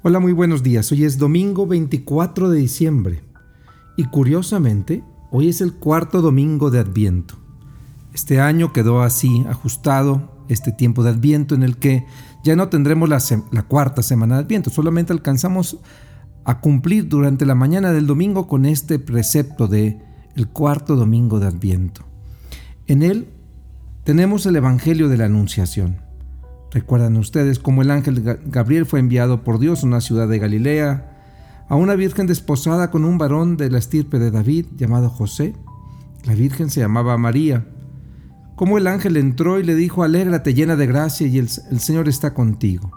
Hola, muy buenos días. Hoy es domingo 24 de diciembre y curiosamente hoy es el cuarto domingo de Adviento. Este año quedó así ajustado este tiempo de Adviento en el que ya no tendremos la, la, cuarta semana de Adviento, solamente alcanzamos a cumplir durante la mañana del domingo con este precepto de el cuarto domingo de Adviento. En él tenemos el Evangelio de la Anunciación. Recuerdan ustedes cómo el ángel Gabriel fue enviado por Dios a una ciudad de Galilea, a una virgen desposada con un varón de la estirpe de David llamado José. La virgen se llamaba María. Como el ángel entró y le dijo, alégrate llena de gracia y el, el Señor está contigo.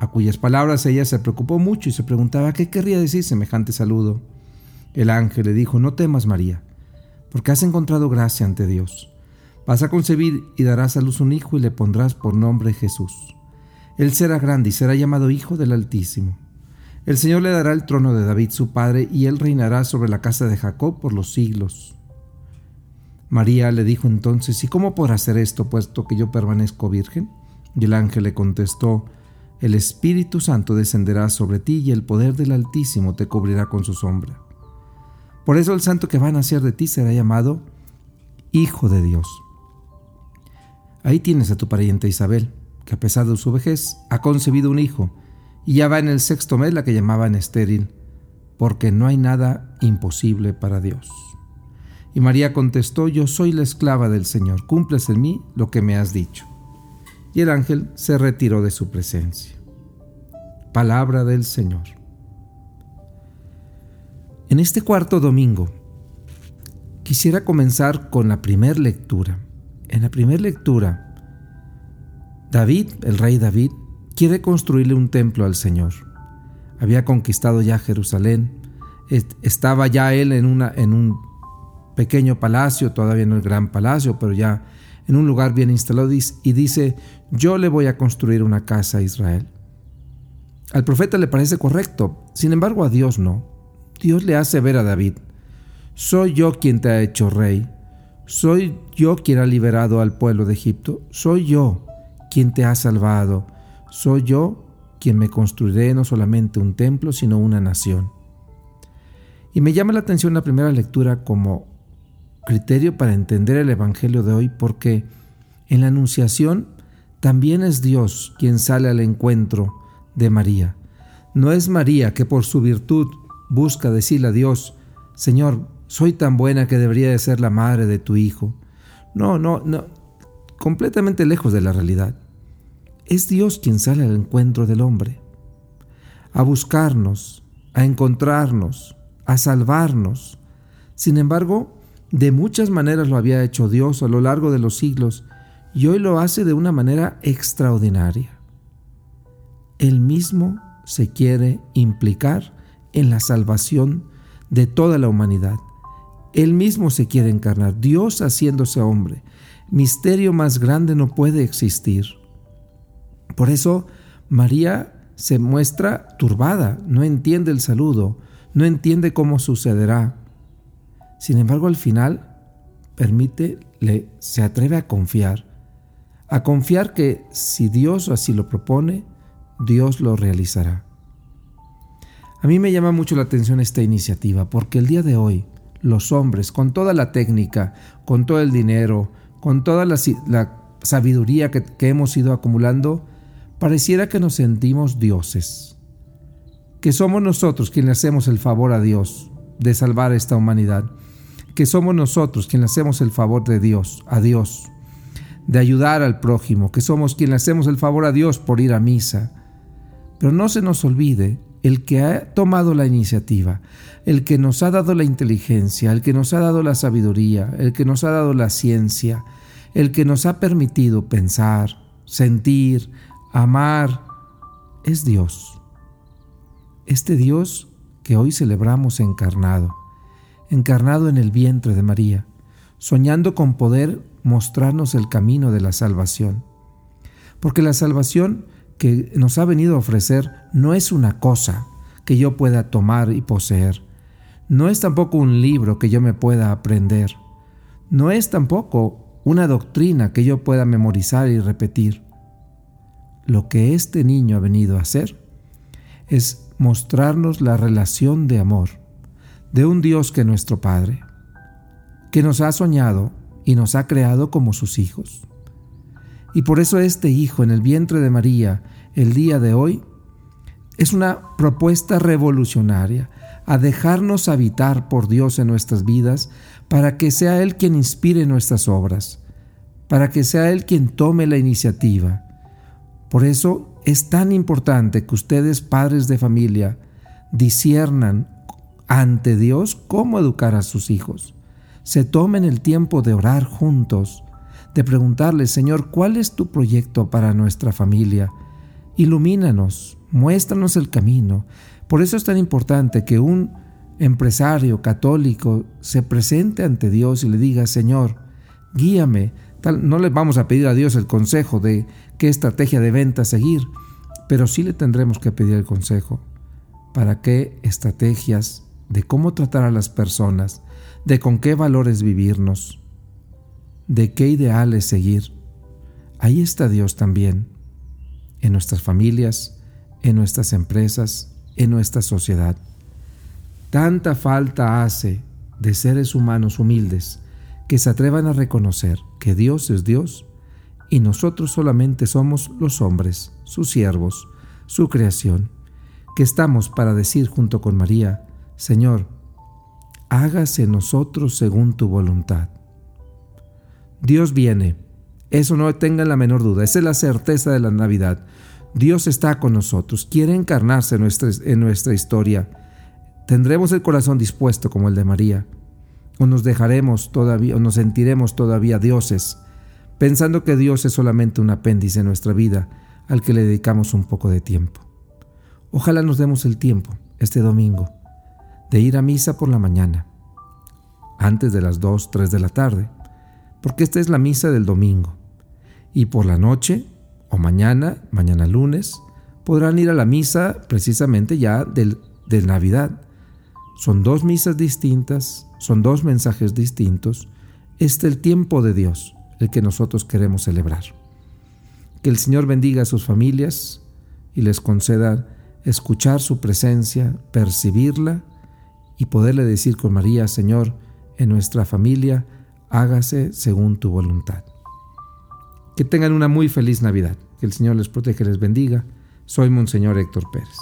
A cuyas palabras ella se preocupó mucho y se preguntaba qué querría decir semejante saludo. El ángel le dijo, no temas María, porque has encontrado gracia ante Dios. Vas a concebir y darás a luz un hijo y le pondrás por nombre Jesús. Él será grande y será llamado Hijo del Altísimo. El Señor le dará el trono de David su padre y él reinará sobre la casa de Jacob por los siglos. María le dijo entonces, ¿y cómo podrá hacer esto puesto que yo permanezco virgen? Y el ángel le contestó, el Espíritu Santo descenderá sobre ti y el poder del Altísimo te cubrirá con su sombra. Por eso el santo que va a nacer de ti será llamado Hijo de Dios. Ahí tienes a tu pariente Isabel, que a pesar de su vejez ha concebido un hijo, y ya va en el sexto mes la que llamaban estéril, porque no hay nada imposible para Dios. Y María contestó, yo soy la esclava del Señor, cumples en mí lo que me has dicho. Y el ángel se retiró de su presencia. Palabra del Señor. En este cuarto domingo, quisiera comenzar con la primera lectura en la primera lectura, David, el rey David, quiere construirle un templo al Señor. Había conquistado ya Jerusalén, estaba ya él en, un pequeño palacio, todavía no el gran palacio, pero ya en un lugar bien instalado y dice, yo le voy a construir una casa a Israel. Al profeta le parece correcto, sin embargo a Dios no. Dios le hace ver a David, soy yo quien te ha hecho rey, ¿Soy yo quien ha liberado al pueblo de Egipto? ¿Soy yo quien te ha salvado? ¿Soy yo quien me construiré no solamente un templo, sino una nación? Y me llama la atención la primera lectura como criterio para entender el Evangelio de hoy, porque en la Anunciación también es Dios quien sale al encuentro de María. No es María que por su virtud busca decirle a Dios, Señor, soy tan buena que debería de ser la madre de tu hijo. No, no, no, completamente lejos de la realidad. Es Dios quien sale al encuentro del hombre, a buscarnos, a encontrarnos, a salvarnos. Sin embargo, de muchas maneras lo había hecho Dios a lo largo de los siglos y hoy lo hace de una manera extraordinaria. Él mismo se quiere implicar en la salvación de toda la humanidad. Él mismo se quiere encarnar, Dios haciéndose hombre. Misterio más grande no puede existir. Por eso María se muestra turbada, no entiende el saludo, no entiende cómo sucederá. Sin embargo, al final, permite, le, se atreve a confiar, a confiar que si Dios así lo propone, Dios lo realizará. A mí me llama mucho la atención esta iniciativa porque el día de hoy los hombres, con toda la técnica, con todo el dinero, con toda la, sabiduría que, que hemos ido acumulando, pareciera que nos sentimos dioses, que somos nosotros quienes hacemos el favor a Dios de salvar a esta humanidad, que somos nosotros quienes hacemos el favor de Dios, a Dios, de ayudar al prójimo, que somos quienes hacemos el favor a Dios por ir a misa. Pero no se nos olvide el que ha tomado la iniciativa, el que nos ha dado la inteligencia, el que nos ha dado la sabiduría, el que nos ha dado la ciencia, el que nos ha permitido pensar, sentir, amar, es Dios. Este Dios que hoy celebramos encarnado, encarnado en el vientre de María, soñando con poder mostrarnos el camino de la salvación. Porque la salvación que nos ha venido a ofrecer no es una cosa que yo pueda tomar y poseer. No es tampoco un libro que yo me pueda aprender. No es tampoco una doctrina que yo pueda memorizar y repetir. Lo que este niño ha venido a hacer es mostrarnos la relación de amor de un Dios que es nuestro Padre, que nos ha soñado y nos ha creado como sus hijos. Y por eso este Hijo en el vientre de María, el día de hoy, es una propuesta revolucionaria a dejarnos habitar por Dios en nuestras vidas para que sea Él quien inspire nuestras obras, para que sea Él quien tome la iniciativa. Por eso es tan importante que ustedes, padres de familia, disiernan ante Dios cómo educar a sus hijos. Se tomen el tiempo de orar juntos, de preguntarle, Señor, ¿cuál es tu proyecto para nuestra familia? Ilumínanos, muéstranos el camino. Por eso es tan importante que un empresario católico se presente ante Dios y le diga, Señor, guíame. no le vamos a pedir a Dios el consejo de qué estrategia de venta seguir, pero sí le tendremos que pedir el consejo para qué estrategias de cómo tratar a las personas, de con qué valores vivirnos, de qué ideales seguir. Ahí está Dios también, en nuestras familias, en nuestras empresas, en nuestra sociedad. Tanta falta hace de seres humanos humildes que se atrevan a reconocer que Dios es Dios y nosotros solamente somos los hombres, sus siervos, su creación, que estamos para decir junto con María, Señor, hágase nosotros según tu voluntad. Dios viene, eso no tenga la menor duda, esa es la certeza de la Navidad. Dios está con nosotros, quiere encarnarse en nuestra, en nuestra historia. ¿Tendremos el corazón dispuesto como el de María? ¿O nos dejaremos todavía, o nos sentiremos todavía dioses, pensando que Dios es solamente un apéndice en nuestra vida al que le dedicamos un poco de tiempo? Ojalá nos demos el tiempo, este domingo, de ir a misa por la mañana, antes de las 2, 3 de la tarde, porque esta es la misa del domingo. Y por la noche, o mañana, mañana lunes, podrán ir a la misa precisamente ya del, de Navidad. Son dos misas distintas, son dos mensajes distintos. Este es el tiempo de Dios, el que nosotros queremos celebrar. Que el Señor bendiga a sus familias y les conceda escuchar su presencia, percibirla y poderle decir con María, Señor, en nuestra familia, hágase según tu voluntad. Que tengan una muy feliz Navidad. Que el Señor les proteja y les bendiga. Soy Monseñor Héctor Pérez.